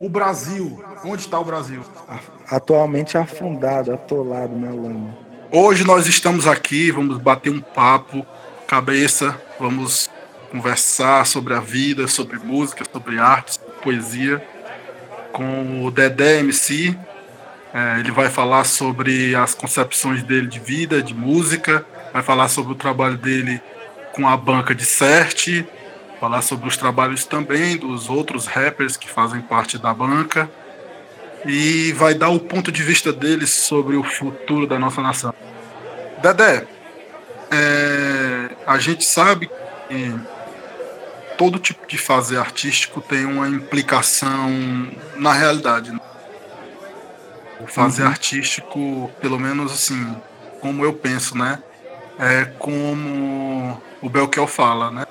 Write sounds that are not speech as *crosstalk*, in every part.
O Brasil, onde está o Brasil? Atualmente afundado, atolado na lama. Hoje nós estamos aqui, vamos bater um papo, cabeça, vamos conversar sobre a vida, sobre música, sobre arte, poesia, com o Dedé MC. É, ele vai falar sobre as concepções dele de vida, de música, vai falar sobre o trabalho dele com a banca de CERT, falar sobre os trabalhos também dos outros rappers que fazem parte da banca e vai dar o ponto de vista deles sobre o futuro da nossa nação. Dedé, é, a gente sabe que todo tipo de fazer artístico tem uma implicação na realidade. Né? O fazer uhum. artístico, pelo menos assim, como eu penso, né? É como o Belkel fala, né?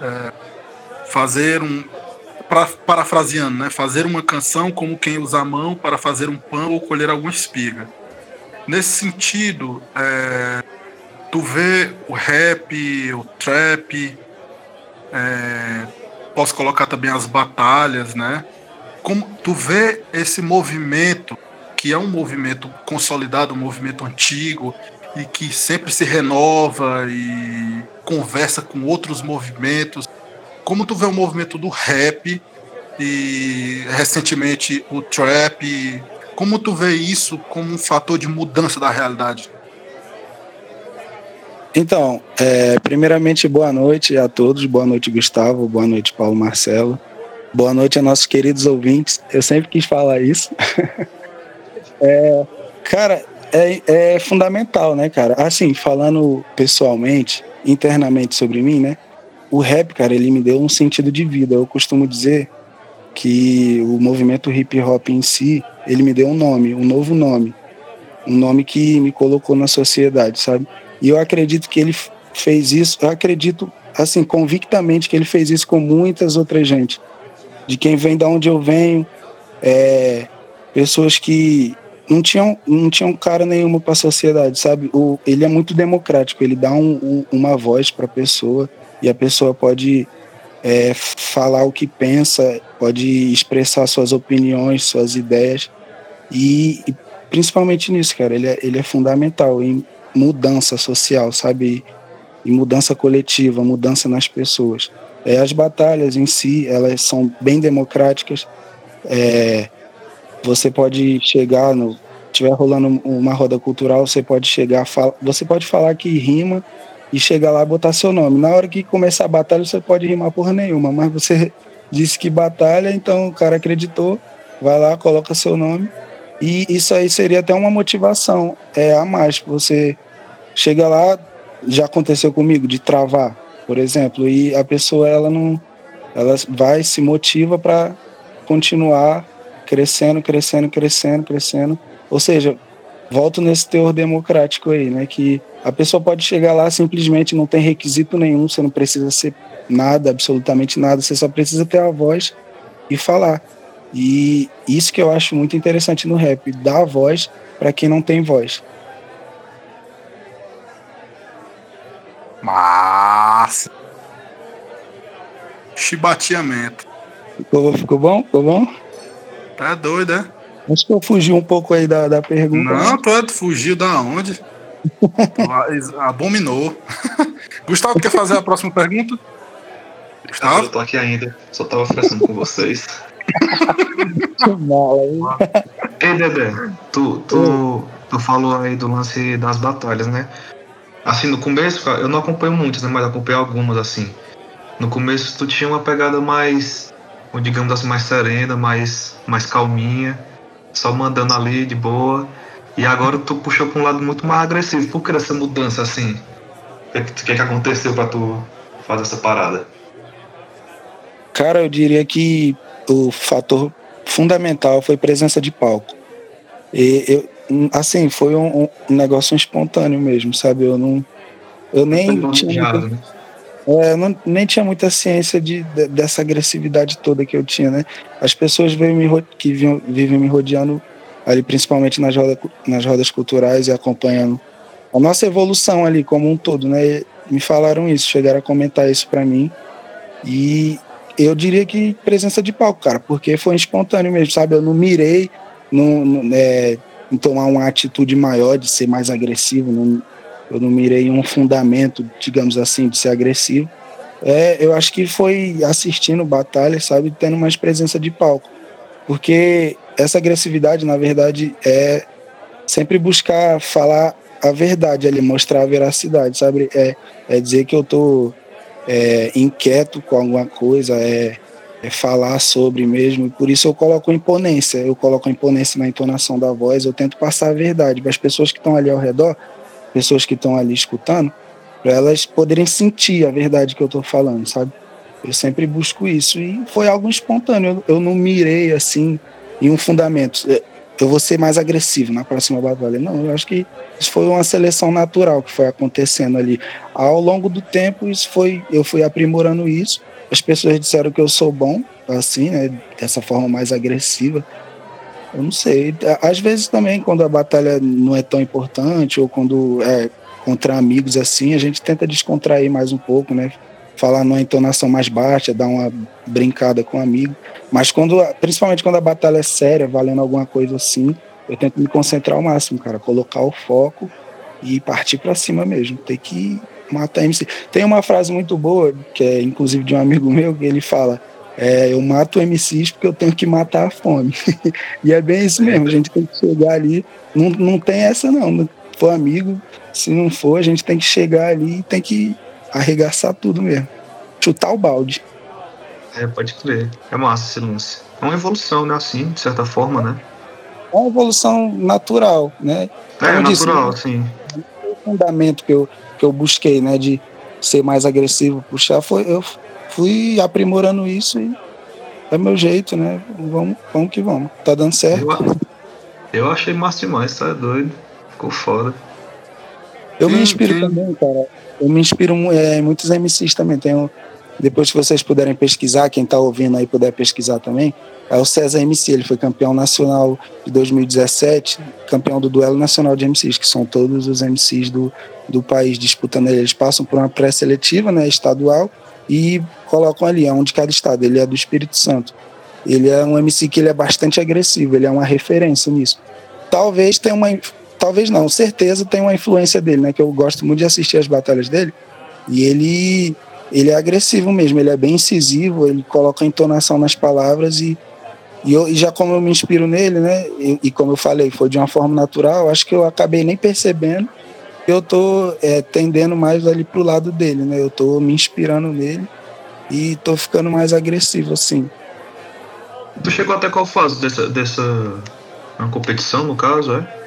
É, fazer um. Pra, parafraseando, né? Fazer uma canção como quem usa a mão para fazer um pão ou colher alguma espiga. Nesse sentido, é, tu vê o rap, o trap, é, posso colocar também as batalhas, né? Como tu vê esse movimento, que é um movimento consolidado, um movimento antigo, e que sempre se renova e conversa com outros movimentos. Como tu vê o movimento do rap e recentemente o trap, como tu vê isso como um fator de mudança da realidade? Então, é, primeiramente, boa noite a todos. Boa noite, Gustavo. Boa noite, Paulo Marcelo. Boa noite a nossos queridos ouvintes. Eu sempre quis falar isso. *laughs* é, cara, é, é fundamental, né, cara? Assim, falando pessoalmente, internamente sobre mim, né? O rap, cara, ele me deu um sentido de vida. Eu costumo dizer que o movimento hip hop em si, ele me deu um nome, um novo nome. Um nome que me colocou na sociedade, sabe? E eu acredito que ele fez isso, eu acredito, assim, convictamente que ele fez isso com muitas outras gente. De quem vem da onde eu venho, é, pessoas que não tinha, não tinha um cara nenhuma para a sociedade, sabe? O, ele é muito democrático, ele dá um, um, uma voz para a pessoa e a pessoa pode é, falar o que pensa, pode expressar suas opiniões, suas ideias e, e principalmente nisso, cara, ele é, ele é fundamental em mudança social, sabe? E mudança coletiva, mudança nas pessoas. É, as batalhas em si, elas são bem democráticas. É, você pode chegar no tiver rolando uma roda cultural, você pode chegar, fala, você pode falar que rima e chegar lá e botar seu nome. Na hora que começar a batalha, você pode rimar porra nenhuma, mas você disse que batalha, então o cara acreditou, vai lá, coloca seu nome. E isso aí seria até uma motivação é, a mais. Você chega lá, já aconteceu comigo, de travar, por exemplo, e a pessoa ela não. Ela vai, se motiva para continuar crescendo, crescendo, crescendo, crescendo. Ou seja, volto nesse teor democrático aí, né? Que a pessoa pode chegar lá simplesmente não tem requisito nenhum, você não precisa ser nada, absolutamente nada, você só precisa ter a voz e falar. E isso que eu acho muito interessante no rap, dar a voz para quem não tem voz. Massa! Chibateamento. Ficou, ficou bom? Ficou bom? Tá doido, é? Acho que eu fugi um pouco aí da, da pergunta. Não, tu, tu fugiu da onde? *laughs* Abominou. *laughs* Gustavo, quer fazer a próxima pergunta? Gustavo? Eu tô aqui ainda, só tava conversando com vocês. *laughs* Ei, Dedé, tu, tu, tu falou aí do lance das batalhas, né? Assim, no começo, eu não acompanho muitas, né? Mas acompanhei algumas, assim. No começo, tu tinha uma pegada mais ou digamos assim, mais serena, mais, mais calminha, só mandando ali de boa. E agora tu puxou para um lado muito mais agressivo. Por que essa mudança assim? O que, que, que aconteceu para tu fazer essa parada? Cara, eu diria que o fator fundamental foi presença de palco. E eu, assim, foi um, um negócio espontâneo mesmo, sabe? Eu não. Eu nem tinha. Né? É, não, nem tinha muita ciência de, de, dessa agressividade toda que eu tinha, né? As pessoas me, que vivem, vivem me rodeando ali, principalmente nas, roda, nas rodas culturais e acompanhando a nossa evolução ali como um todo, né? Me falaram isso, chegaram a comentar isso para mim e eu diria que presença de palco, cara, porque foi espontâneo mesmo, sabe? Eu não mirei não é, em tomar uma atitude maior, de ser mais agressivo, não, eu não mirei um fundamento, digamos assim, de ser agressivo. É, eu acho que foi assistindo batalha, sabe, tendo mais presença de palco. Porque essa agressividade, na verdade, é sempre buscar falar a verdade ali, mostrar a veracidade, sabe? É, é dizer que eu tô é, inquieto com alguma coisa, é, é, falar sobre mesmo, por isso eu coloco imponência, eu coloco imponência na entonação da voz, eu tento passar a verdade para as pessoas que estão ali ao redor, pessoas que estão ali escutando, para elas poderem sentir a verdade que eu estou falando, sabe? Eu sempre busco isso e foi algo espontâneo, eu, eu não mirei assim em um fundamento eu vou ser mais agressivo na próxima batalha. Não, eu acho que isso foi uma seleção natural que foi acontecendo ali. Ao longo do tempo, isso foi, eu fui aprimorando isso. As pessoas disseram que eu sou bom, assim, né, dessa forma mais agressiva. Eu não sei. Às vezes também, quando a batalha não é tão importante ou quando é contra amigos assim, a gente tenta descontrair mais um pouco, né? Falar numa entonação mais baixa, dar uma brincada com o um amigo. Mas quando, principalmente quando a batalha é séria, valendo alguma coisa assim, eu tento me concentrar ao máximo, cara, colocar o foco e partir para cima mesmo. Tem que matar MC. Tem uma frase muito boa, que é inclusive de um amigo meu, que ele fala: é, eu mato MCs porque eu tenho que matar a fome. *laughs* e é bem isso mesmo, a gente tem que chegar ali. Não, não tem essa, não. Se for amigo, se não for, a gente tem que chegar ali e tem que arregaçar tudo mesmo. Chutar o balde. É, pode crer. É massa esse lance. É uma evolução, né? Assim, de certa forma, né? É uma evolução natural, né? É, natural, disse, sim. O fundamento que eu, que eu busquei, né? De ser mais agressivo, puxar, foi, eu fui aprimorando isso e é meu jeito, né? Vamos, vamos que vamos. Tá dando certo. Eu, eu achei massa demais, tá doido. Ficou foda. Eu sim, me inspiro sim. também, cara. Eu me inspiro é, muitos MCs também. Tenho depois, se vocês puderem pesquisar, quem está ouvindo aí puder pesquisar também, é o César MC. Ele foi campeão nacional de 2017, campeão do duelo nacional de MCs, que são todos os MCs do, do país disputando ele. Eles passam por uma pré-seletiva né, estadual e colocam ali, é um de cada estado. Ele é do Espírito Santo. Ele é um MC que ele é bastante agressivo, ele é uma referência nisso. Talvez tenha uma. Talvez não, certeza tem uma influência dele, né? Que eu gosto muito de assistir as batalhas dele. E ele ele é agressivo mesmo, ele é bem incisivo, ele coloca entonação nas palavras e, e, eu, e já como eu me inspiro nele, né, e, e, como eu falei, foi de uma forma natural, acho que eu acabei nem percebendo eu tô é, tendendo mais ali pro lado dele, né, eu tô me inspirando nele e tô ficando mais agressivo, assim. Tu chegou até qual fase dessa, dessa uma competição, no caso, é?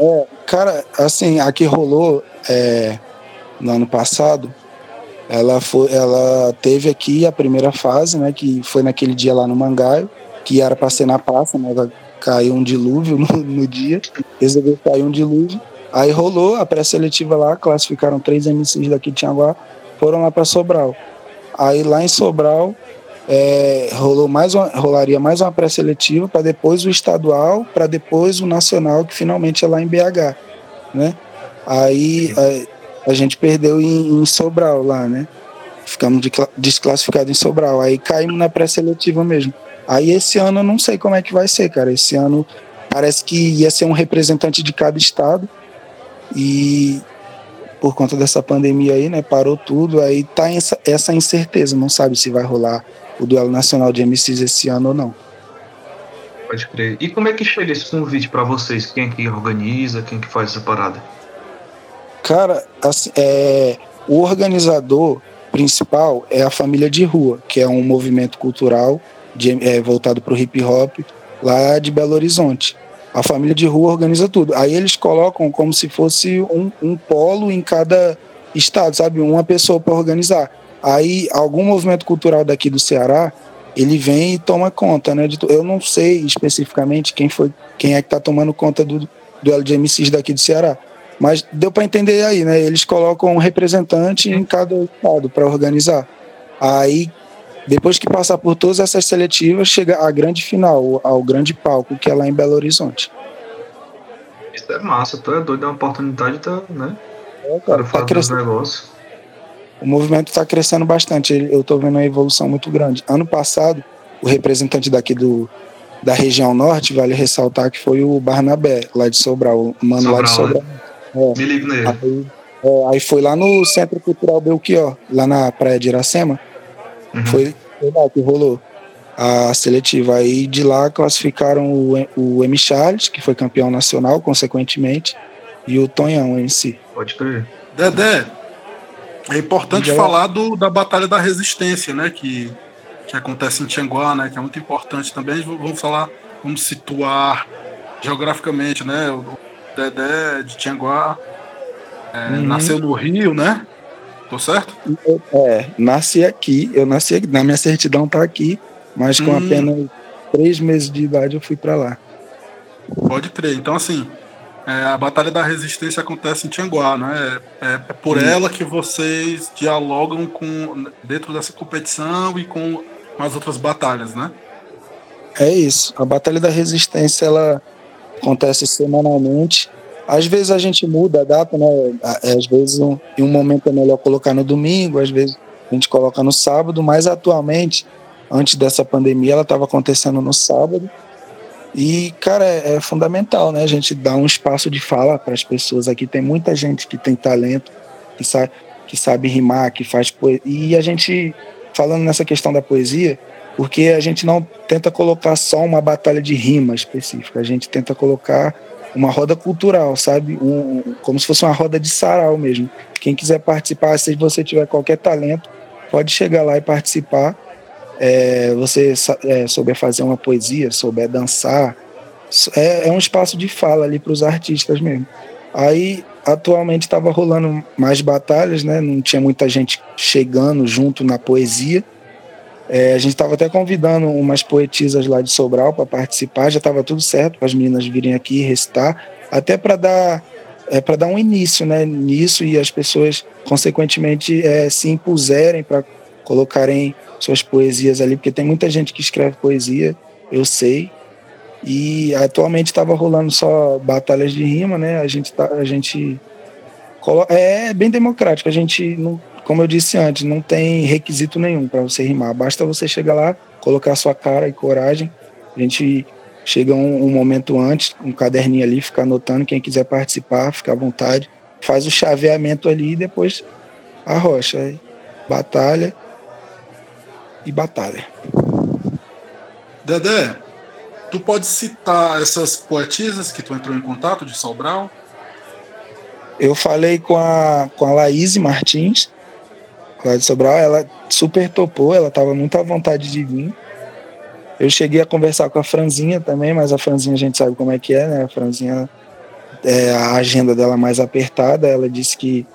É, cara, assim, aqui rolou é, no ano passado, ela, foi, ela teve aqui a primeira fase, né, que foi naquele dia lá no Mangaio, que era para ser na praça, mas caiu um dilúvio *laughs* no, no dia, resolveu cair um dilúvio. Aí rolou a pré-seletiva lá, classificaram três MCs daqui de Tianguá, foram lá para Sobral. Aí lá em Sobral é, rolou mais uma, rolaria mais uma pré-seletiva para depois o estadual, para depois o nacional, que finalmente é lá em BH, né? Aí é, a gente perdeu em, em Sobral lá, né? Ficamos de, desclassificados em Sobral. Aí caímos na pré-seletiva mesmo. Aí esse ano eu não sei como é que vai ser, cara. Esse ano parece que ia ser um representante de cada estado. E por conta dessa pandemia aí, né, parou tudo. Aí tá essa, essa incerteza, não sabe se vai rolar o duelo nacional de MCs esse ano ou não. Pode crer. E como é que chega esse convite para vocês? Quem é que organiza? Quem é que faz essa parada? Cara, assim, é, o organizador principal é a Família de Rua, que é um movimento cultural de, é, voltado para o hip hop lá de Belo Horizonte. A Família de Rua organiza tudo. Aí eles colocam como se fosse um, um polo em cada estado, sabe? Uma pessoa para organizar. Aí algum movimento cultural daqui do Ceará ele vem e toma conta, né? Eu não sei especificamente quem foi, quem é que está tomando conta do, do LGMCs daqui do Ceará. Mas deu para entender aí, né? Eles colocam um representante em cada estado para organizar. Aí, depois que passar por todas essas seletivas, chega a grande final, ao grande palco, que é lá em Belo Horizonte. Isso é massa, tu é doido, é uma oportunidade, tá, né? É, cara, tá crescendo. o movimento está crescendo bastante. Eu estou vendo uma evolução muito grande. Ano passado, o representante daqui do, da região norte, vale ressaltar que foi o Barnabé, lá de Sobral, o mano Sobral, lá de Sobral. Né? É. Me ligo nele. Aí, é, aí, foi lá no Centro Cultural Belchior, lá na Praia de Iracema. Uhum. Foi, foi lá que rolou a seletiva. Aí de lá classificaram o, o M. Charles, que foi campeão nacional, consequentemente, e o Tonhão em si. Pode crer. Dedé, é importante falar do, da Batalha da Resistência, né? Que, que acontece em Tianguá, né? Que é muito importante também. Vamos falar, vamos situar geograficamente, né? O Dedé de Tianguá é, uhum. nasceu no Rio, né? Tô certo? É, nasci aqui. Eu nasci aqui, na minha certidão tá aqui, mas com hum. apenas três meses de idade eu fui para lá. Pode crer. Então, assim, é, a Batalha da Resistência acontece em Tianguá, né? É, é por ela que vocês dialogam com dentro dessa competição e com as outras batalhas, né? É isso. A Batalha da Resistência ela acontece semanalmente. Às vezes a gente muda a data, né? Às vezes um, em um momento é melhor colocar no domingo, às vezes a gente coloca no sábado, mas atualmente, antes dessa pandemia, ela estava acontecendo no sábado. E, cara, é, é, fundamental, né? A gente dar um espaço de fala para as pessoas aqui. Tem muita gente que tem talento, que sabe, que sabe rimar, que faz poesia. E a gente, falando nessa questão da poesia, porque a gente não tenta colocar só uma batalha de rima específica, a gente tenta colocar uma roda cultural, sabe? Um, como se fosse uma roda de sarau mesmo. Quem quiser participar, se você tiver qualquer talento, pode chegar lá e participar é, você é, souber fazer uma poesia, souber dançar, é, é um espaço de fala ali para os artistas mesmo. Aí, atualmente, estava rolando mais batalhas, né? Não tinha muita gente chegando junto na poesia. É, a gente estava até convidando umas poetisas lá de Sobral para participar, já estava tudo certo para as meninas virem aqui recitar, até para dar é, para dar um início né, nisso e as pessoas, consequentemente, é, se impuserem para colocarem suas poesias ali, porque tem muita gente que escreve poesia, eu sei. E atualmente estava rolando só batalhas de rima, né? A gente tá, a gente é bem democrático. A gente não, como eu disse antes, não tem requisito nenhum para você rimar. Basta você chegar lá, colocar sua cara e coragem. A gente chega um, um momento antes, um caderninho ali, ficar anotando. Quem quiser participar, fica à vontade. Faz o chaveamento ali e depois arrocha. Batalha e batalha. Dedé, tu pode citar essas poetisas que tu entrou em contato de Sobral? Eu falei com a, com a Laís Martins, lá Sobral, ela super topou, ela estava muito à vontade de vir. Eu cheguei a conversar com a Franzinha também, mas a Franzinha a gente sabe como é que é, né? A Franzinha, é, a agenda dela mais apertada, ela disse que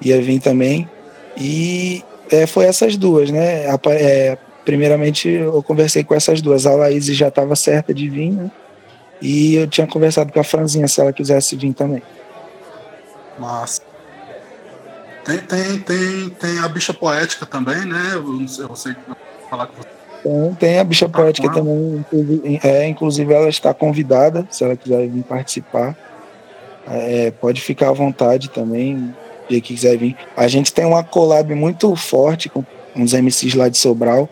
ia vir também. E é, foi essas duas, né? É, primeiramente, eu conversei com essas duas. A Laís já estava certa de vir, né? E eu tinha conversado com a Franzinha se ela quisesse vir também. Mas tem, tem, tem, tem a bicha poética também, né? Eu não sei, eu sei falar com você. Tem, tem a bicha tá poética também. É, inclusive, ela está convidada, se ela quiser vir participar. É, pode ficar à vontade também que quiser vir. A gente tem uma collab muito forte com uns MCs lá de Sobral.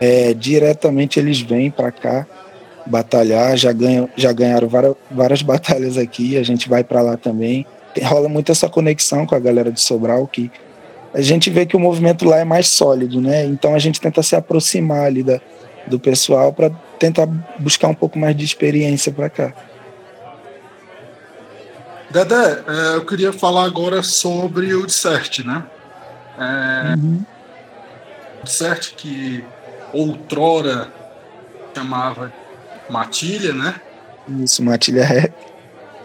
É, diretamente eles vêm para cá batalhar, já, ganham, já ganharam várias, várias *laughs* batalhas aqui, a gente vai para lá também. Rola muito essa conexão com a galera de Sobral, que a gente vê que o movimento lá é mais sólido, né? Então a gente tenta se aproximar ali da, do pessoal para tentar buscar um pouco mais de experiência para cá. Dedé, é, eu queria falar agora sobre o Dissert, né? É, uhum. O Dissert que outrora chamava Matilha, né? Isso, Matilha Rap.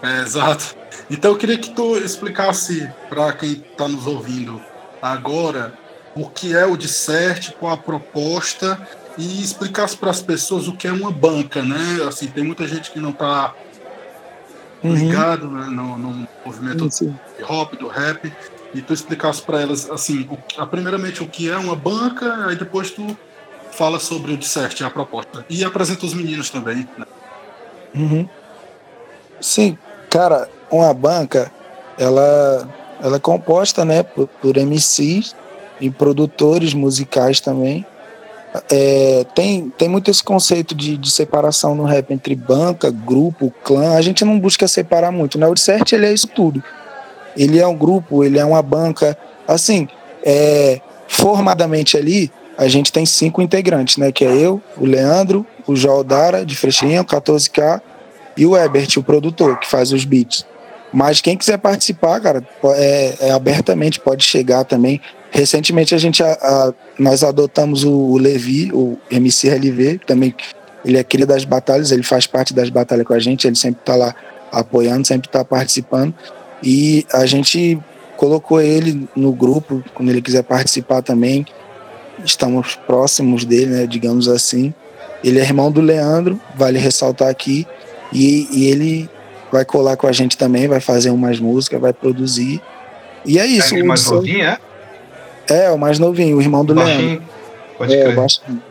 É, exato. Então eu queria que tu explicasse para quem está nos ouvindo agora o que é o Dissert, qual a proposta e explicasse para as pessoas o que é uma banca, né? Assim, tem muita gente que não está uhum. ligado né, no, no, movimento hip hop, do rap, e tu explicasse para elas, assim, o, a, primeiramente o que é uma banca, aí depois tu fala sobre o Dissert, a proposta. E apresenta os meninos também, né? Uhum. Sim, cara, uma banca, ela, ela é composta, né, por, por MCs, e produtores musicais também. É, tem, tem muito esse conceito de, de separação no rap entre banca, grupo, clã. A gente não busca separar muito, né? O Dissert, ele é isso tudo. Ele é um grupo, ele é uma banca. Assim, é, formadamente ali, a gente tem cinco integrantes, né? Que é eu, o Leandro, o Jaldara, de Frechinha, o 14K, e o Ebert, o produtor, que faz os beats. Mas quem quiser participar, cara, é, é abertamente, pode chegar também. Recentemente a gente a, a, nós adotamos o, o, Levi, o MCLV, também ele é cria das batalhas, ele faz parte das batalhas com a gente, ele sempre está lá apoiando, sempre está participando. E a gente colocou ele no grupo, quando ele quiser participar também. Estamos próximos dele, né, digamos assim. Ele é irmão do Leandro, vale ressaltar aqui. E, e ele vai colar com a gente também, vai fazer umas músicas, vai produzir. E é isso. É o mais novinho, é? É, o mais novinho, o irmão do baixinho. Leandro. Pode é, baixinho.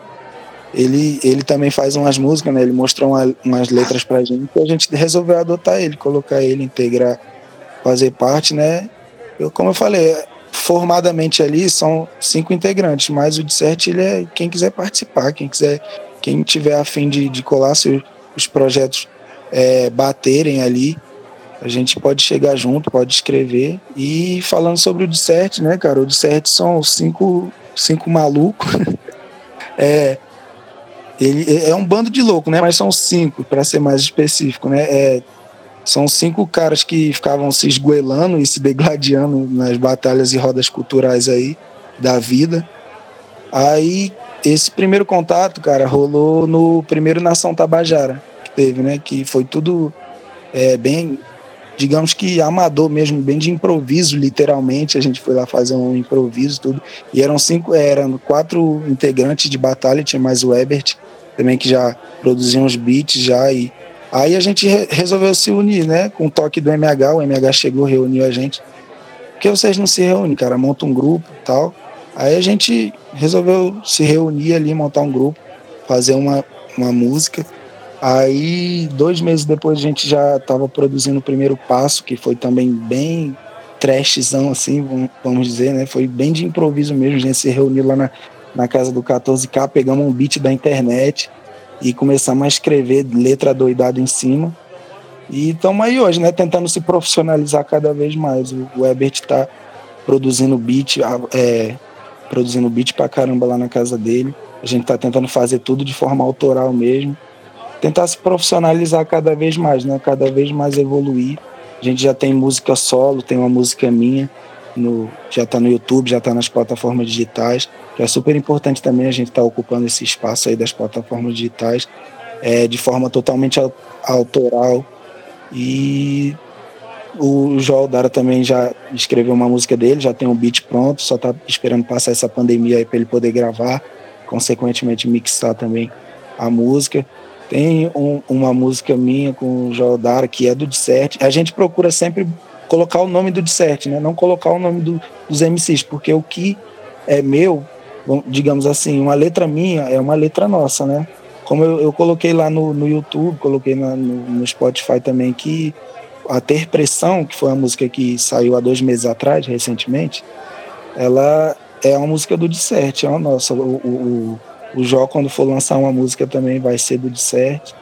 Ele, ele também faz umas músicas, né? Ele mostrou uma, umas letras pra gente e a gente resolveu adotar ele, colocar ele, integrar, fazer parte, né? Eu, como eu falei, formadamente ali são cinco integrantes, mas o Dissert, ele é quem quiser participar, quem quiser, quem tiver afim de, de colar seus, os projetos é, baterem ali, a gente pode chegar junto, pode escrever. E falando sobre o Dissert, né, cara? O Dissert são cinco, cinco malucos. *laughs* é, ele é um bando de louco, né? Mas são cinco, para ser mais específico, né? É, são cinco caras que ficavam se esgoelando e se degladiando nas batalhas e rodas culturais aí da vida. Aí, esse primeiro contato, cara, rolou no primeiro Nação Tabajara que teve, né? Que foi tudo é, bem digamos que amador mesmo, bem de improviso, literalmente. A gente foi lá fazer um improviso, tudo. E eram cinco, eram quatro integrantes de batalha, tinha mais o Ebert, também que já produzia uns beats já. E aí a gente re resolveu se unir, né? Com o toque do MH, o MH chegou, reuniu a gente. Por que vocês não se reúnem, cara? Monta um grupo tal. Aí a gente resolveu se reunir ali, montar um grupo, fazer uma, uma música. Aí, dois meses depois, a gente já estava produzindo o primeiro passo, que foi também bem trashzão, assim, vamos dizer, né? Foi bem de improviso mesmo. A gente se reuniu lá na, na casa do 14K, pegamos um beat da internet e começamos a escrever letra doidada em cima. E estamos aí hoje, né? Tentando se profissionalizar cada vez mais. O, Ebert está produzindo beat, é, produzindo beat pra caramba lá na casa dele. A gente está tentando fazer tudo de forma autoral mesmo tentar se profissionalizar cada vez mais, né? Cada vez mais evoluir. A gente já tem música solo, tem uma música minha, no, já está no YouTube, já está nas plataformas digitais, que é super importante também a gente estar tá ocupando esse espaço aí das plataformas digitais é, de forma totalmente autoral. E o Joel Dara também já escreveu uma música dele, já tem um beat pronto, só está esperando passar essa pandemia aí para ele poder gravar, consequentemente mixar também a música. Tem um, uma música minha com o Jaldara, que é do Dissert. A gente procura sempre colocar o nome do Dissert, né? Não colocar o nome do, dos MCs, porque o que é meu, digamos assim, uma letra minha é uma letra nossa, né? Como eu, eu coloquei lá no, no YouTube, coloquei na, no, no Spotify também, que a Ter Pressão, que foi a música que saiu há dois meses atrás, recentemente, ela é uma música do Dissert, é a nossa. O, o, o Jó, quando for lançar uma música também, vai ser do Dissert.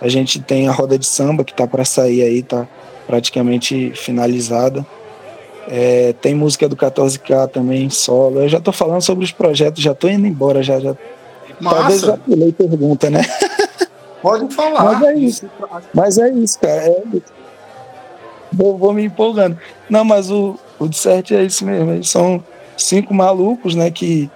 A gente tem a roda de samba que tá para sair aí, tá praticamente finalizada. É, tem música do 14K também, solo. Eu já tô falando sobre os projetos, já tô indo embora, já. já... Talvez já pulei pergunta, né? *laughs* Pode falar. Mas é isso. Mas é isso, cara. É isso. Vou, vou, me empolgando. Não, mas o, o Dissert é isso mesmo. Eles são cinco malucos, né? Que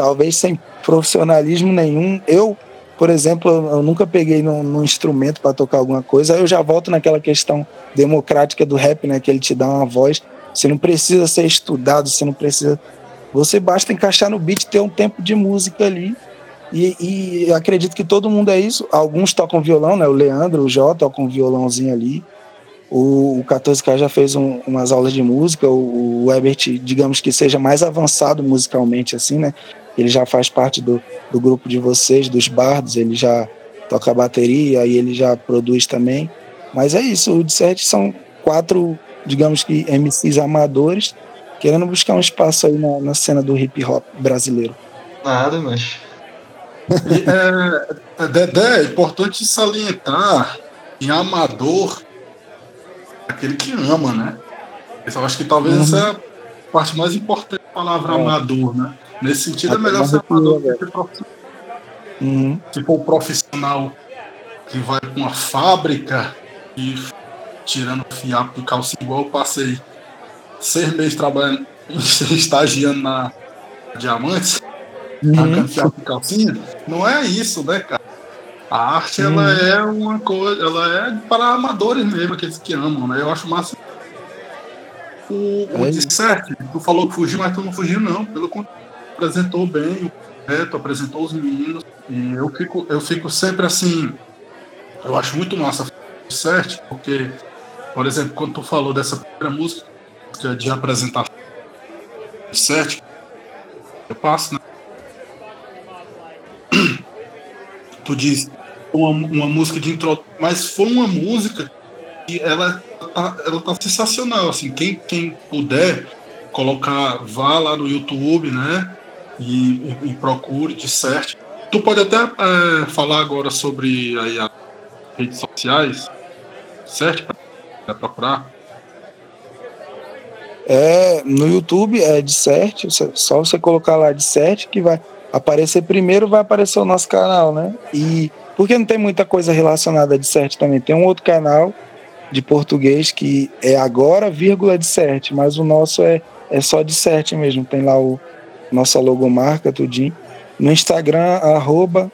talvez sem profissionalismo nenhum. Eu, por exemplo, eu nunca peguei num, num instrumento para tocar alguma coisa. Eu já volto naquela questão democrática do rap, né? Que ele te dá uma voz. Você não precisa ser estudado, você não precisa. Você basta encaixar no beat, ter um tempo de música ali. E, e acredito que todo mundo é isso. Alguns tocam violão, né? O Leandro, o Jó tocam um violãozinho ali. O, o 14K já fez um, umas aulas de música. O, o Ebert, digamos que seja mais avançado musicalmente, assim, né? Ele já faz parte do, do grupo de vocês, dos bardos, ele já toca bateria e ele já produz também. Mas é isso, o Dissert são quatro, digamos que MCs amadores querendo buscar um espaço aí na, na cena do hip hop brasileiro. Nada, mas. *laughs* é, Dedé, é importante salientar em amador aquele que ama, né? Eu acho que talvez uhum. essa é a parte mais importante da palavra é. amador, né? Nesse sentido, é melhor ser amador do que profissional. Uhum. Se for um profissional que vai para uma fábrica e tirando fiapo de calcinha, igual eu passei seis meses trabalhando, *laughs* estagiando na Diamantes, uhum. fiapo de calcinha, não é isso, né, cara? A arte, ela uhum. é uma coisa, ela é para amadores mesmo, aqueles que amam, né? Eu acho massa. O, o é. Dissert, tu falou que fugiu, mas tu não fugiu, não. Pelo contrário, apresentou bem o projeto, apresentou os meninos. E eu fico, eu fico sempre assim. Eu acho muito massa o Dissert, porque, por exemplo, quando tu falou dessa primeira música de apresentação do Dissert, eu passo, né? *clears throat* Tu diz, uma, uma música de intro, mas foi uma música que ela tá, ela tá sensacional, assim, quem, quem puder colocar, vá lá no YouTube, né, e, e, procure de certo. Tu pode até é, falar agora sobre aí, as redes sociais, certo? Para procurar. É, no YouTube é de certo, só você colocar lá de certo que vai aparecer primeiro, vai aparecer o nosso canal, né? E porque não tem muita coisa relacionada de CERT também. Tem um outro canal de português que é agora, vírgula de CERT, mas o nosso é, é só de CERT mesmo. Tem lá o nossa logomarca, tudinho. No Instagram, arroba,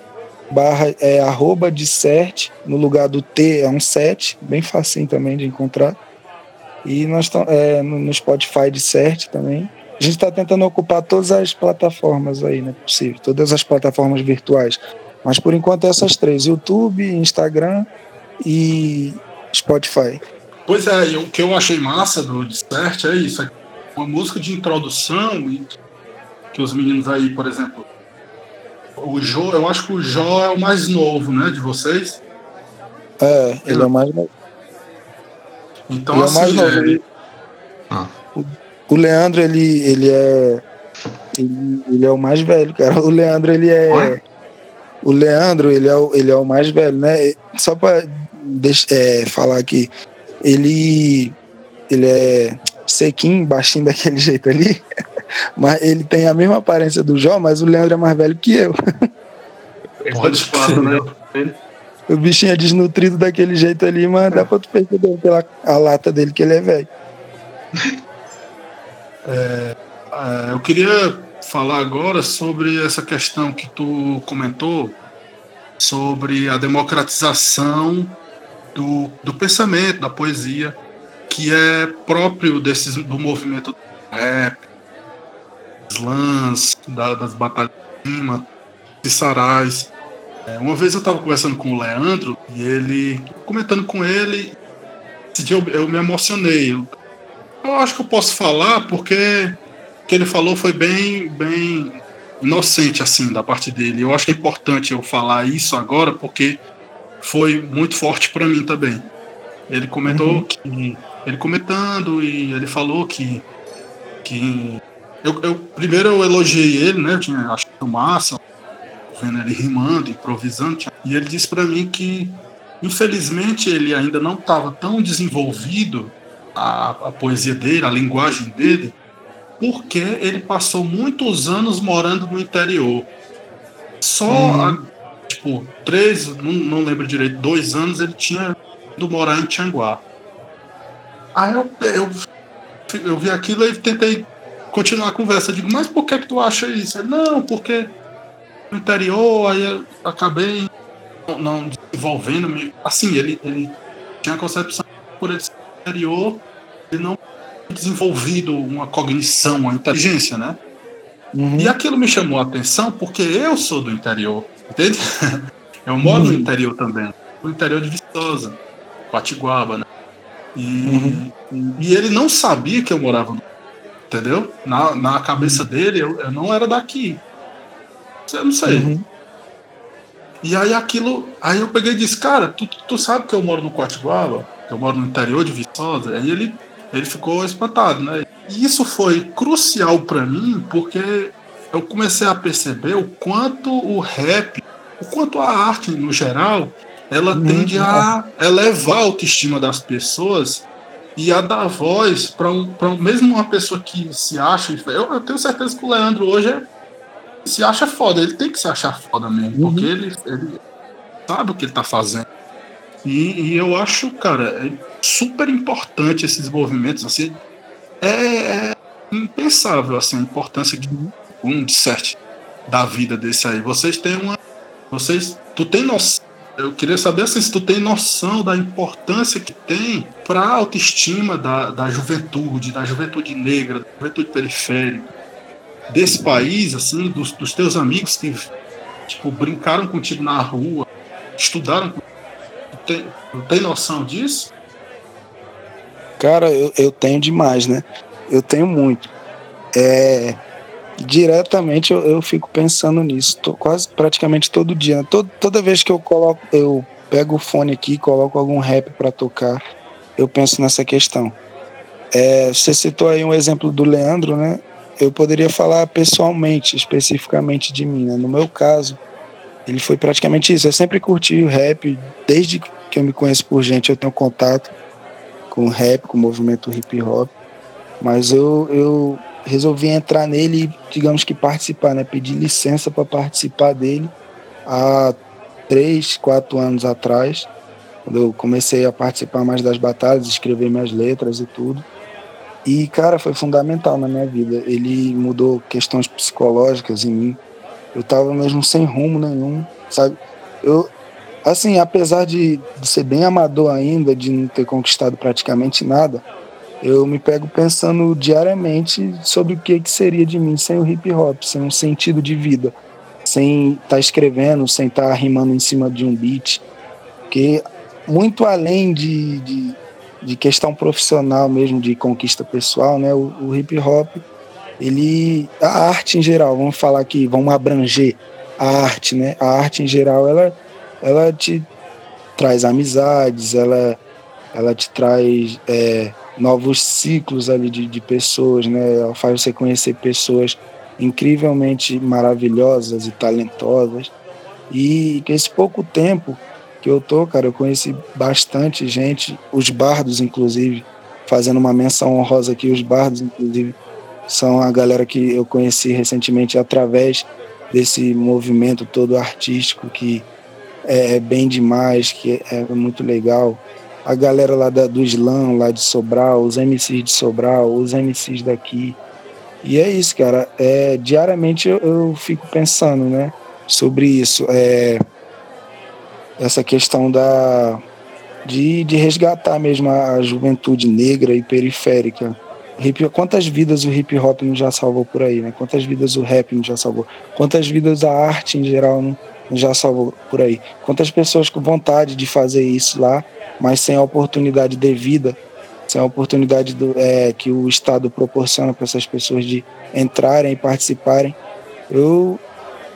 barra, é arroba de CERT, no lugar do T é um 7, bem facinho também de encontrar. E nós é, no Spotify de CERT também. A gente está tentando ocupar todas as plataformas aí, né? Possível, todas as plataformas virtuais. Mas por enquanto é essas três: YouTube, Instagram e Spotify. Pois é, o que eu achei massa do Despert é isso: é uma música de introdução que os meninos aí, por exemplo, o Jô, eu acho que o Jó é o mais novo, né, de vocês. É, ele é o mais novo. Então, ele assim, é o, assim, mais novo. Ele... Ah. O, o Leandro, ele, ele é. Ele, ele, é o mais velho, cara. O Leandro, ele é. Oi? O Leandro, ele é o, ele é o mais velho, né? Só para é, falar aqui, ele, ele é sequinho, baixinho daquele *laughs* jeito ali, mas ele tem a mesma aparência do Jó, mas o Leandro é mais velho que eu. Pode falar, né? *laughs* O bichinho é desnutrido daquele jeito ali, mas dá pra tu perceber pela a lata dele que ele é velho. *laughs* É, é, eu queria falar agora sobre essa questão que tu comentou sobre a democratização do, do pensamento, da poesia, que é próprio desses, do movimento do rap, slams, da, das batalhas de cima, de sarais. É, uma vez eu estava conversando com o Leandro e ele, comentando com ele, esse dia eu, eu me emocionei. Eu, eu acho que eu posso falar porque que ele falou foi bem, bem inocente assim da parte dele. Eu acho que é importante eu falar isso agora porque foi muito forte para mim também. Ele comentou uhum. que ele comentando e ele falou que que eu, eu primeiro eu elogiei ele, né? Eu tinha achado massa vendo ele rimando, improvisando, e ele disse para mim que infelizmente ele ainda não estava tão desenvolvido a, a poesia dele, a linguagem dele, porque ele passou muitos anos morando no interior. Só, uhum. tipo, três, não, não, lembro direito, dois anos ele tinha ido morar em Tianguá. Aí eu, eu, eu vi aquilo e tentei continuar a conversa. Eu digo, mas por que, que tu acha isso? Ele, não, porque no interior, aí eu acabei não, não desenvolvendo. Assim, ele, ele tinha a concepção por ele ser interior, ele não desenvolvido uma cognição, uma inteligência, né? Uhum. E aquilo me chamou a atenção porque eu sou do interior, entende? *laughs* Eu moro uhum. no interior também, no interior de Viçosa, Quatiguaba, né? E, uhum. e ele não sabia que eu morava no entendeu? Na, na cabeça uhum. dele, eu, eu não era daqui. Eu não sei. Uhum. E aí aquilo. Aí eu peguei e disse, cara, tu, tu sabe que eu moro no Quatiguaba? Que eu moro no interior de Viçosa? Aí ele ele ficou espantado, né? E isso foi crucial para mim, porque eu comecei a perceber o quanto o rap, o quanto a arte no geral, ela uhum. tende a elevar a autoestima das pessoas e a dar voz para um, mesmo uma pessoa que se acha. Eu, eu, tenho certeza que o Leandro hoje é, se acha foda, ele tem que se achar foda mesmo, uhum. porque ele, ele sabe o que ele tá fazendo. E, e, eu acho, cara, é super importante esses movimentos, assim, é, é impensável, assim, a importância que um de certo da vida desse aí. Vocês têm uma. Vocês. Tu tem noção. Eu queria saber assim, se tu tem noção da importância que tem para a autoestima da, da juventude, da juventude negra, da juventude periférica, desse país, assim, dos, dos teus amigos que tipo, brincaram contigo na rua, estudaram. Tu tem, tu tem noção disso? Cara, eu, eu tenho demais, né? Eu tenho muito. É, diretamente eu, eu fico pensando nisso, tô, quase praticamente todo dia. Né? Todo, toda vez que eu coloco, eu pego o fone aqui, coloco algum rap para tocar, eu penso nessa questão. É, você citou aí um exemplo do Leandro, né? Eu poderia falar pessoalmente, especificamente de mim. Né? No meu caso, ele foi praticamente isso. Eu sempre curti o rap, desde que eu me conheço por gente, eu tenho contato com o rap, com o movimento hip hop. Mas eu, eu resolvi entrar nele digamos que participar, né? Pedir licença para participar dele há três, quatro anos atrás, quando eu comecei a participar mais das batalhas, escrever minhas letras e tudo. E, cara, foi fundamental na minha vida. Ele mudou questões psicológicas em mim. Eu tava mesmo sem rumo nenhum, sabe? Eu, assim, apesar de ser bem amador ainda, de não ter conquistado praticamente nada, eu me pego pensando diariamente sobre o que, que seria de mim sem o hip hop, sem um sentido de vida, sem estar tá escrevendo, sem estar tá rimando em cima de um beat. Porque muito além de, de, de, questão profissional mesmo, de conquista pessoal, né, o, o hip hop, ele, a arte em geral, vamos falar aqui, vamos abranger a arte, né? A arte em geral, ela, ela te traz amizades, ela, ela te traz é, novos ciclos ali de, de pessoas, né? Ela faz você conhecer pessoas incrivelmente maravilhosas e talentosas. E esse pouco tempo que eu tô, cara, eu conheci bastante gente, os bardos, inclusive, fazendo uma menção honrosa aqui, os bardos, inclusive, são a galera que eu conheci recentemente através desse movimento todo artístico que é bem demais, que é muito legal a galera lá da, do Slam, lá de Sobral, os MCs de Sobral, os MCs daqui. E é isso, cara. É, diariamente eu, eu fico pensando, né, sobre isso. É, essa questão da de, de resgatar mesmo a juventude negra e periférica. Hip, quantas vidas o hip hop não já salvou por aí, né? Quantas vidas o rap não já salvou? Quantas vidas a arte em geral não, já salvou por aí? Quantas pessoas com vontade de fazer isso lá mas sem a oportunidade devida, sem a oportunidade do, é, que o Estado proporciona para essas pessoas de entrarem e participarem. Eu,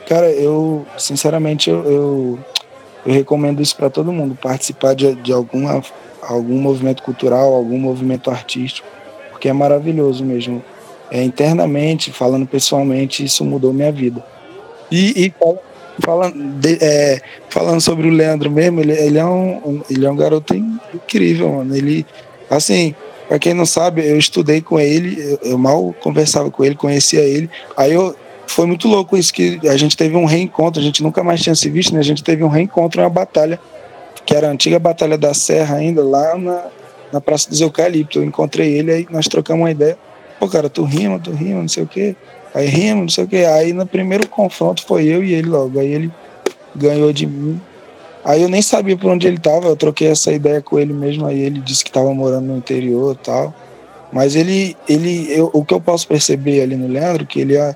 cara, eu, sinceramente, eu, eu, eu recomendo isso para todo mundo, participar de, de alguma, algum movimento cultural, algum movimento artístico, porque é maravilhoso mesmo. É, internamente, falando pessoalmente, isso mudou minha vida. E, e falando, de, é, falando sobre o Leandro mesmo, ele, ele, é um, ele é um garoto incrível, mano. Ele, assim, para quem não sabe, eu estudei com ele, eu, eu, mal conversava com ele, conhecia ele. Aí eu foi muito louco isso que a gente teve um reencontro, a gente nunca mais tinha se visto, né? A gente teve um reencontro, uma batalha que era a antiga batalha da Serra ainda lá na, na Praça dos Eucaliptos. Eu encontrei ele aí nós trocamos uma ideia. Pô, cara, tu rima, tu rima, não sei o quê. Aí rimos, não sei o que. Aí no primeiro confronto foi eu e ele logo. Aí ele ganhou de mim. Aí eu nem sabia por onde ele tava, eu troquei essa ideia com ele mesmo. Aí ele disse que tava morando no interior e tal. Mas ele, ele eu, o que eu posso perceber ali no Leandro, que ele, é,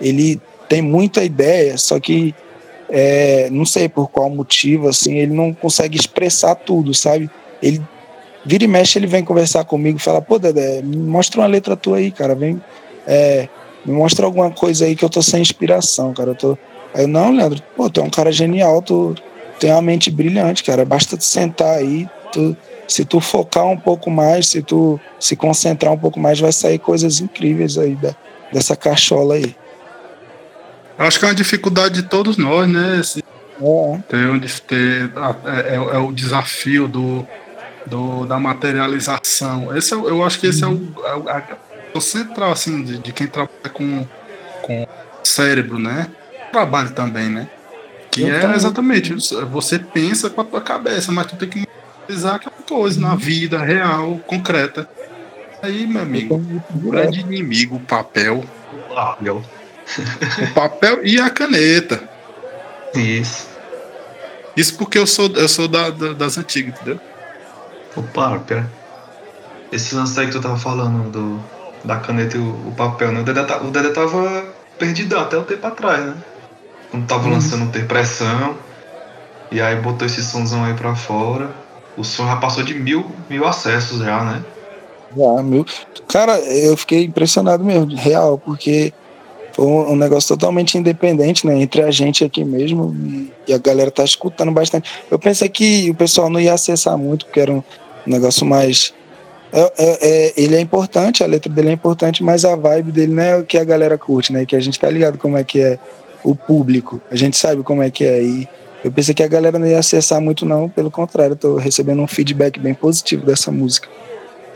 ele tem muita ideia, só que é, não sei por qual motivo, assim, ele não consegue expressar tudo, sabe? Ele vira e mexe, ele vem conversar comigo fala, pô, Dedé, mostra uma letra tua aí, cara, vem. É, me mostra alguma coisa aí que eu tô sem inspiração, cara. Eu tô. Aí eu, não, Leandro, pô, tu é um cara genial, tu tem uma mente brilhante, cara. Basta tu sentar aí, tu se tu focar um pouco mais, se tu se concentrar um pouco mais, vai sair coisas incríveis aí da, dessa cachola aí. Acho que é uma dificuldade de todos nós, né? Esse, é. Ter, onde ter, é, é, é, o desafio do, do, da materialização. Esse é, eu acho que esse é o, é o, central assim, de, de quem trabalha com, com cérebro, né? Trabalho também, né? Que é exatamente, você pensa com a tua cabeça, mas tu tem que realizar aquela coisa na vida real, concreta. Aí, meu amigo, o grande inimigo, o papel. O papel. *laughs* o papel e a caneta. Isso. Isso porque eu sou, eu sou da, da, das antigas, entendeu? O papel. Esse lance aí que tu tava falando do, da caneta e o, o papel, né? O Dedé, o Dedé tava perdido até um tempo atrás, né? quando tava uhum. lançando Ter Pressão. E aí botou esse somzão aí pra fora. O som já passou de mil, mil acessos já, né? Já, mil. Cara, eu fiquei impressionado mesmo, real, porque foi um, negócio totalmente independente, né? Entre a gente aqui mesmo e, e, a galera tá escutando bastante. Eu pensei que o pessoal não ia acessar muito, porque era um negócio mais. É, é, é, ele é importante, a letra dele é importante, mas a vibe dele não é o que a galera curte, né? Que a gente tá ligado como é que é o público. A gente sabe como é que é. E eu pensei que a galera não ia acessar muito, não. Pelo contrário, tô recebendo um feedback bem positivo dessa música.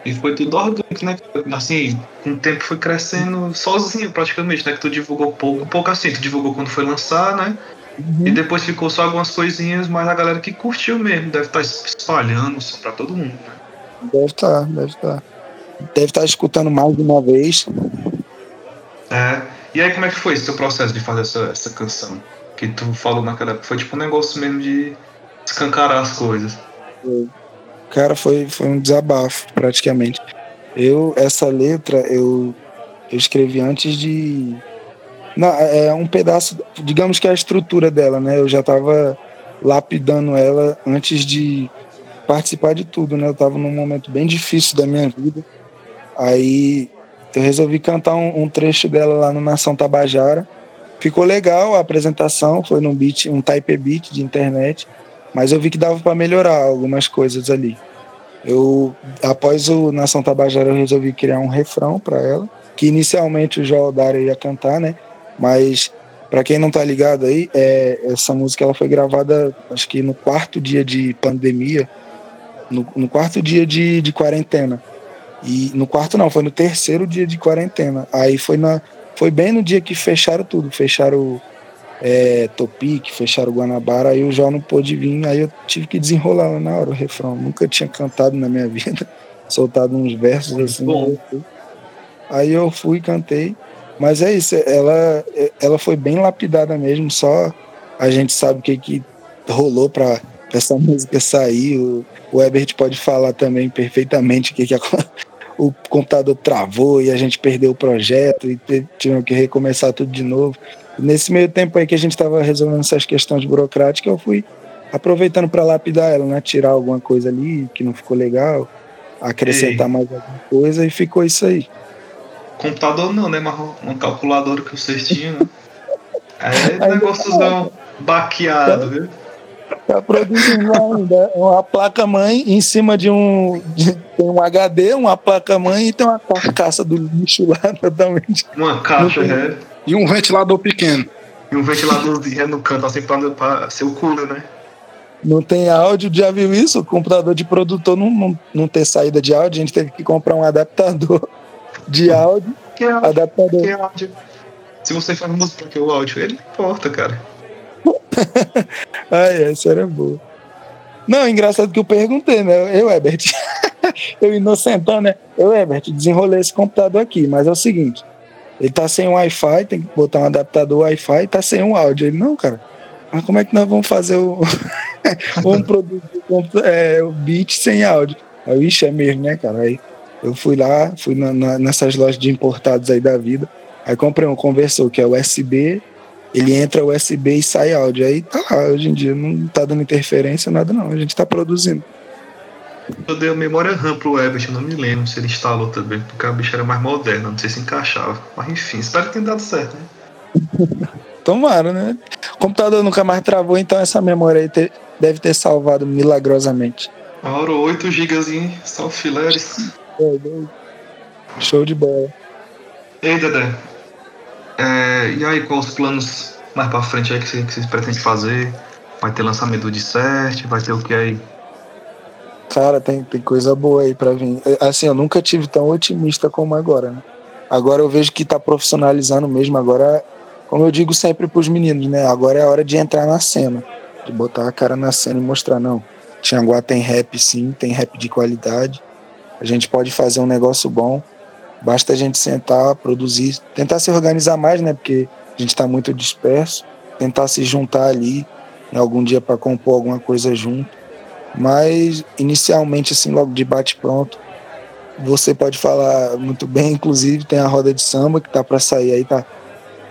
E foi tudo orgânico, né? Assim, com o tempo foi crescendo sozinho, praticamente, né? Que tu divulgou pouco, pouco assim, tu divulgou quando foi lançar, né? Uhum. E depois ficou só algumas coisinhas, mas a galera que curtiu mesmo, deve estar tá espalhando pra todo mundo, né? Deve estar, tá, deve estar. Tá. Deve estar escutando mais de uma vez. É. E aí, como é que foi esse teu processo de fazer essa, essa canção? Que tu falou naquela época. Foi tipo um negócio mesmo de escancarar as coisas. Cara, foi, foi um desabafo, praticamente. Eu, essa letra, eu, eu escrevi antes de. Não, é, é um pedaço, digamos que é a estrutura dela, né? Eu já tava lapidando ela antes de participar de tudo, né? Eu tava num momento bem difícil da minha vida. Aí eu resolvi cantar um, um, trecho dela lá no Nação Tabajara. Ficou legal a apresentação, foi num beat, um type beat de internet, mas eu vi que dava para melhorar algumas coisas ali. Eu, após o Nação Tabajara, eu resolvi criar um refrão para ela, que inicialmente o João Dário ia cantar, né? Mas para quem não tá ligado aí, é, essa música ela foi gravada, acho que no quarto dia de pandemia, no, no quarto dia de, de quarentena. E no quarto não, foi no terceiro dia de quarentena. Aí foi na foi bem no dia que fecharam tudo, fecharam é, Topic, fecharam Guanabara, aí o João não pôde vir, aí eu tive que desenrolar lá na hora o refrão. Nunca tinha cantado na minha *laughs* vida, soltado uns versos assim. Bom. Aí eu fui e cantei. Mas é isso, ela, ela foi bem lapidada mesmo, só a gente sabe o que, que rolou para essa música sair. O, o Ebert pode falar também perfeitamente o que, que *laughs* o computador travou e a gente perdeu o projeto e tivemos que recomeçar tudo de novo. Nesse meio tempo aí que a gente estava resolvendo essas questões burocráticas, eu fui aproveitando para lapidar ela, né? Tirar alguma coisa ali que não ficou legal, acrescentar Ei. mais alguma coisa e ficou isso aí. Computador não, né? Mas um calculador que vocês tinham, né? *laughs* É negóciozão baqueado, viu? Tá produzindo ainda uma placa-mãe em cima de um. De, tem um HD, uma placa-mãe e tem uma carcaça do lixo lá *laughs* totalmente. Uma caixa, é. E um ventilador pequeno. E um ventilador de no canto, assim, pra, pra ser o cooler, né? Não tem áudio, já viu isso? O computador de produtor não, não, não ter saída de áudio, a gente teve que comprar um adaptador *laughs* de áudio. Que áudio? Adaptador. Que áudio? Se você faz música que o áudio, ele importa, cara. *laughs* Ai, essa era boa. Não, engraçado que eu perguntei, né? Eu, Herbert, *laughs* eu inocentão, né? Eu, Herbert, desenrolei esse computador aqui, mas é o seguinte: ele tá sem Wi-Fi, tem que botar um adaptador Wi-Fi tá sem um áudio. Ele, não, cara, mas como é que nós vamos fazer o. *laughs* vamos produzir é, o beat sem áudio? Aí, ixi, é mesmo, né, cara? Aí eu fui lá, fui na, na, nessas lojas de importados aí da vida. Aí comprei um conversor que é USB ele entra USB e sai áudio. Aí tá lá, hoje em dia não tá dando interferência, nada não. A gente tá produzindo. Eu dei a memória RAM pro Everton, não me lembro se ele instalou também, porque a bicha era mais moderna, não sei se encaixava. Mas enfim, espero que tenha dado certo, né? *laughs* Tomara, né? O computador nunca mais travou, então essa memória aí ter, deve ter salvado milagrosamente. Hora 8 gigas em só fileres. Show de bola. Ei, Dedé. É, e aí, quais os planos mais pra frente aí que vocês, pretendem fazer? Vai ter lançamento do Dissert? Vai ter o que aí? Cara, tem, tem coisa boa aí pra vir. É, assim, eu nunca tive tão otimista como agora, né? Agora eu vejo que tá profissionalizando mesmo. Agora, como eu digo sempre pros meninos, né? Agora é a hora de entrar na cena. De botar a cara na cena e mostrar, não. Tianguá tem rap sim, tem rap de qualidade. A gente pode fazer um negócio bom. Basta a gente sentar, produzir, tentar se organizar mais, né? Porque a gente está muito disperso. Tentar se juntar ali em algum dia para compor alguma coisa junto. Mas inicialmente, assim, logo de bate pronto, você pode falar muito bem. Inclusive tem a roda de samba que tá para sair aí, tá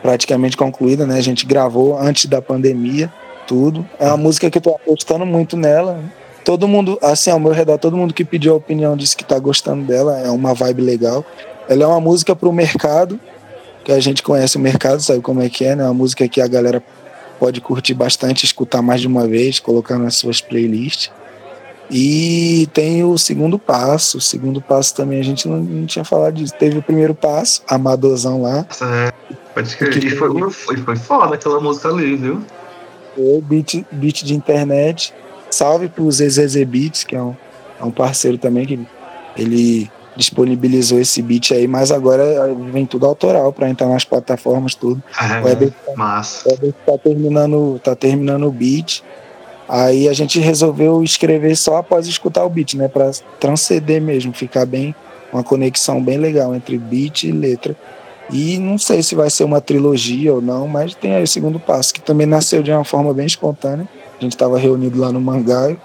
praticamente concluída, né? A gente gravou antes da pandemia, tudo. É uma música que eu tô apostando muito nela. Né? todo mundo, assim, ao meu redor, todo mundo que pediu a opinião disse que tá gostando dela, é uma vibe legal. Ela é uma música pro mercado, que a gente conhece o mercado, sabe como é que é, né? Uma música que a galera pode curtir bastante, escutar mais de uma vez, colocar nas suas playlists. E tem o segundo passo. O segundo passo também a gente não, não tinha falado disso. Teve o primeiro passo, Amadorzão lá. É, pode crer. E foi, foi, foi foda aquela música ali, viu? Foi beat, beat de internet. Salve para o ZZZ Beats, que é um, é um parceiro também, que ele disponibilizou esse beat aí, mas agora vem tudo autoral para entrar nas plataformas, tudo. É, o. O Weber tá terminando, tá terminando o beat. Aí a gente resolveu escrever só após escutar o beat, né? Para transcender mesmo, ficar bem, uma conexão bem legal entre beat e letra. E não sei se vai ser uma trilogia ou não, mas tem aí o segundo passo, que também nasceu de uma forma bem espontânea. A gente estava reunido lá no Mangaio.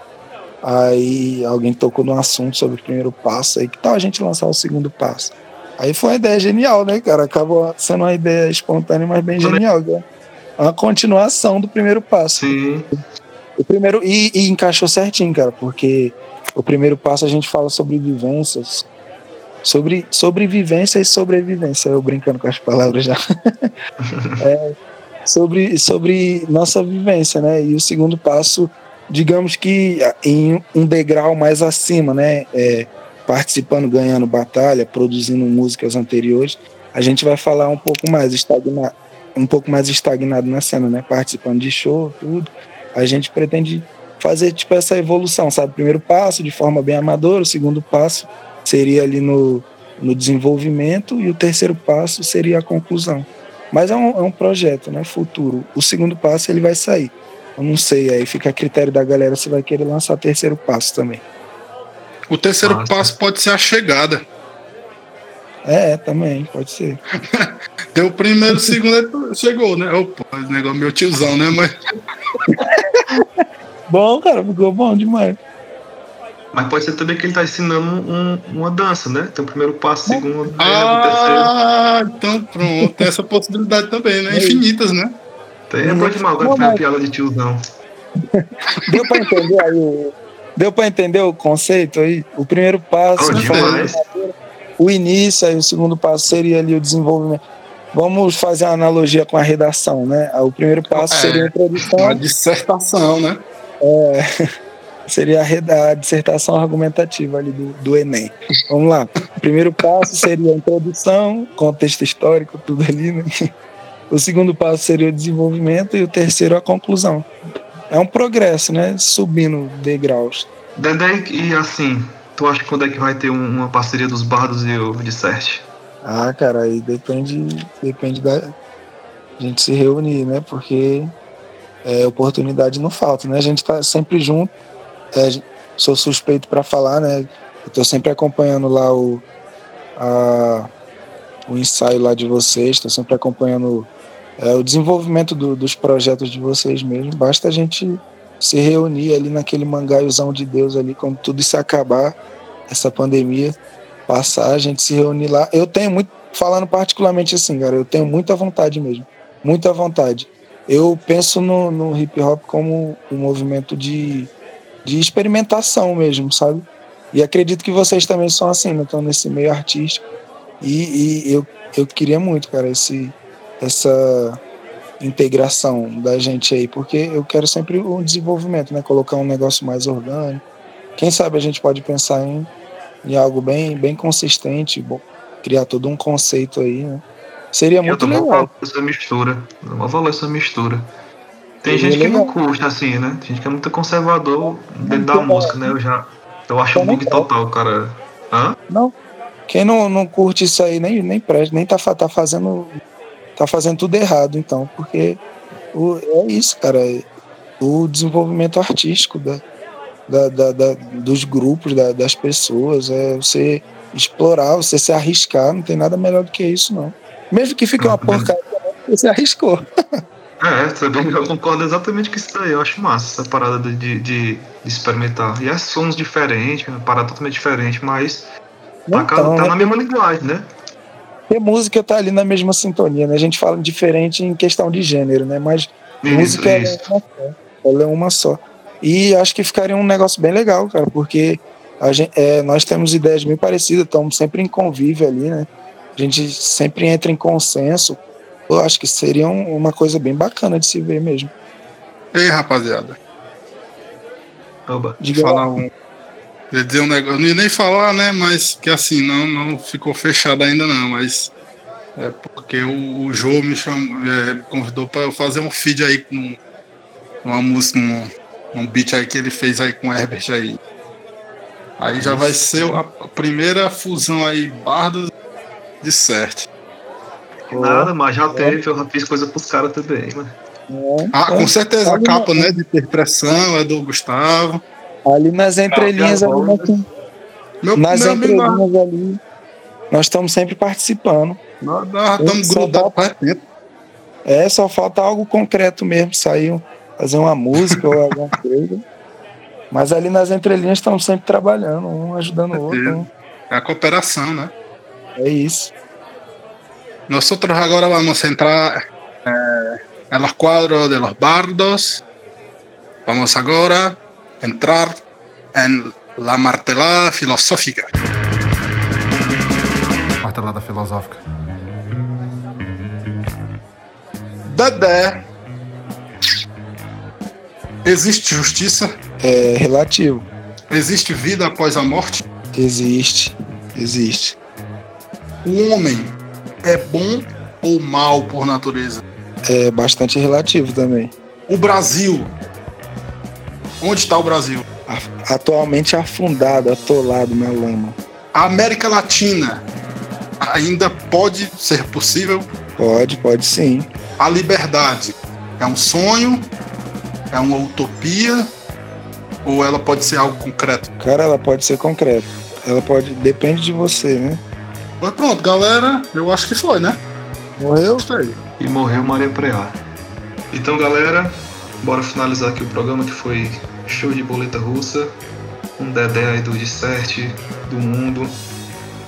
Aí alguém tocou no assunto sobre o primeiro passo. Aí que tal a gente lançar o segundo passo? Aí foi uma ideia genial, né, cara? Acabou sendo uma ideia espontânea, mas bem genial. Né? Uma continuação do primeiro passo. Sim. O primeiro, e, e encaixou certinho, cara, porque o primeiro passo a gente fala sobre vivências, sobre sobrevivência e sobrevivência. Eu brincando com as palavras já. *laughs* é, sobre, sobre nossa vivência, né? E o segundo passo, digamos que em um degrau mais acima, né? É, participando, ganhando batalha, produzindo músicas anteriores, a gente vai falar um pouco mais estagnado, um pouco mais estagnado na cena, né? Participando de show, tudo. A gente pretende fazer tipo essa evolução, sabe? Primeiro passo de forma bem amadora, o segundo passo seria ali no, no desenvolvimento e o terceiro passo seria a conclusão. Mas é um, é um projeto, né? Futuro. O segundo passo ele vai sair. Eu não sei, aí fica a critério da galera se vai querer lançar terceiro passo também. O terceiro Nossa. passo pode ser a chegada. É, também, pode ser. *laughs* Deu o primeiro, o segundo, chegou, né? Opa, esse negócio meu tiozão, né? Mas... *laughs* bom, cara, ficou bom demais. Mas pode ser também que ele está ensinando um, uma dança, né? Tem o primeiro passo, o segundo, ah, o terceiro. então pronto. Tem essa possibilidade também, né? Infinitas, né? Tem, é bom demais, agora foi a piada de tiozão. Deu para entender aí o... Deu para entender o conceito aí? O primeiro passo oh, o início, aí o segundo passo seria ali o desenvolvimento. Vamos fazer uma analogia com a redação, né? O primeiro passo é, seria a introdução. Uma dissertação, né? É. *laughs* seria a, a dissertação argumentativa ali do, do Enem. Vamos lá. O primeiro passo seria a introdução, contexto histórico, tudo ali, né? *laughs* O segundo passo seria o desenvolvimento e o terceiro a conclusão. É um progresso, né? Subindo degraus. Dedé, e assim, tu acha que quando é que vai ter uma parceria dos bardos e o Dissert? Ah, cara, aí depende, depende da gente se reunir, né? Porque é, oportunidade não falta, né? A gente tá sempre junto, é, sou suspeito para falar, né? Eu sempre acompanhando lá o, a, o ensaio lá de vocês, estou sempre acompanhando é, o desenvolvimento do, dos projetos de vocês mesmo. Basta a gente se reunir ali naquele mangaiozão de Deus ali, quando tudo isso acabar, essa pandemia passar, a gente se reunir lá. Eu tenho muito, falando particularmente assim, cara, eu tenho muita vontade mesmo, muita vontade. Eu penso no, no hip hop como um movimento de de experimentação mesmo, sabe? E acredito que vocês também são assim, né? Estão nesse meio artístico. E, e, eu, eu queria muito, cara, esse, essa integração da gente aí, porque eu quero sempre um desenvolvimento, né? Colocar um negócio mais orgânico, quem sabe a gente pode pensar em, em algo bem, bem consistente, bom, criar todo um conceito aí, né? Seria Eu muito legal. essa mistura. Eu mal valor essa mistura. Tem Seria gente que não curte assim, né? Tem gente que é muito conservador dentro da Então, música, né? Eu já. Eu acho um Também bug total, cara. Hã? Não. Quem não, não curte isso aí nem, nem presta, nem tá, tá fazendo. Tá fazendo tudo errado, então, porque o, é isso, cara. é O desenvolvimento artístico da, da, da- da- dos grupos, da- das pessoas, é você explorar, você se arriscar, não tem nada melhor do que isso, não. Mesmo que fique uma Ah, porcaria, você se arriscou. É, também eu concordo exatamente com isso daí. Eu acho massa essa parada de, de, de experimentar. E é sons diferentes, uma parada totalmente diferente, mas tá, Então, tá né? na mesma linguagem, né? Porque música tá ali na mesma sintonia, né? A gente fala diferente em questão de gênero, né? Mas Isso, música ela é isso. uma só. Ela é uma só. E acho que ficaria um negócio bem legal, cara, porque a gente, é, nós temos ideias bem parecidas, estamos sempre em convívio ali, né? A gente sempre entra em consenso. Eu acho que seria um- uma coisa bem bacana de se ver mesmo. Ei, rapaziada, Oba. Diga falar lá. um. Ia dizer um negócio. Não ia nem falar, né? Mas que assim, não, não ficou fechado ainda não, mas. É porque o, o João me, chamou, é, convidou para eu fazer um feed aí com uma música, um, um beat aí que ele fez aí com o Herbert aí. Aí já vai ser a, primeira fusão aí, Bardos de certo. Nada, mas já teve, eu já fiz coisa pros caras também, mano. É, Ah, é. com certeza, a capa, né, de interpretação é do Gustavo. Ali nas entrelinhas, ali, nós, Meu, nas meu amigo, nós- entrelinhas ali, nós estamos sempre participando. nós nós estamos Só grudados falta- faz tempo. É, só falta algo concreto mesmo, sair, fazer uma música ou alguma *laughs* coisa. Mas ali nas entrelinhas estamos sempre trabalhando, um ajudando o outro. um- É a cooperação, né? É isso. Nosotros ahora vamos entrar eh, en los cuadros de los bardos. Vamos agora entrar en la martelada filosófica. Martelada filosófica. Dedé. Existe justiça? É relativo. Existe vida após a morte? Existe. Existe. O homem é bom ou mal por natureza? É bastante relativo também. O Brasil. Onde está o Brasil? Atualmente afundado, atolado na lama. A América Latina ainda pode ser possível? Pode, pode sim. A liberdade é um sonho? É uma utopia? Ou ela pode ser algo concreto? Cara, ela pode ser concreta. Ela pode. Depende de você, né? Mas pronto, galera. Eu acho que foi, né? Morreu? Gostei. E morreu Maria Preá. Então, galera, bora finalizar aqui o programa que foi show de boleta russa. Um Dedé aí do Dissert, do mundo,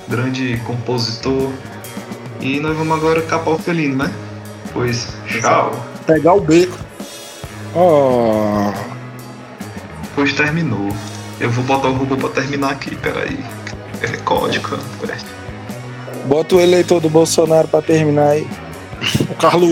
grande compositor. E nós vamos agora capar o felino, né? Pois, tchau. Pegar o beco. Oh, Pois terminou. Eu vou botar o robô pra terminar aqui, peraí. É código, presta. bota o eleitor do Bolsonaro pra terminar aí. O Carlos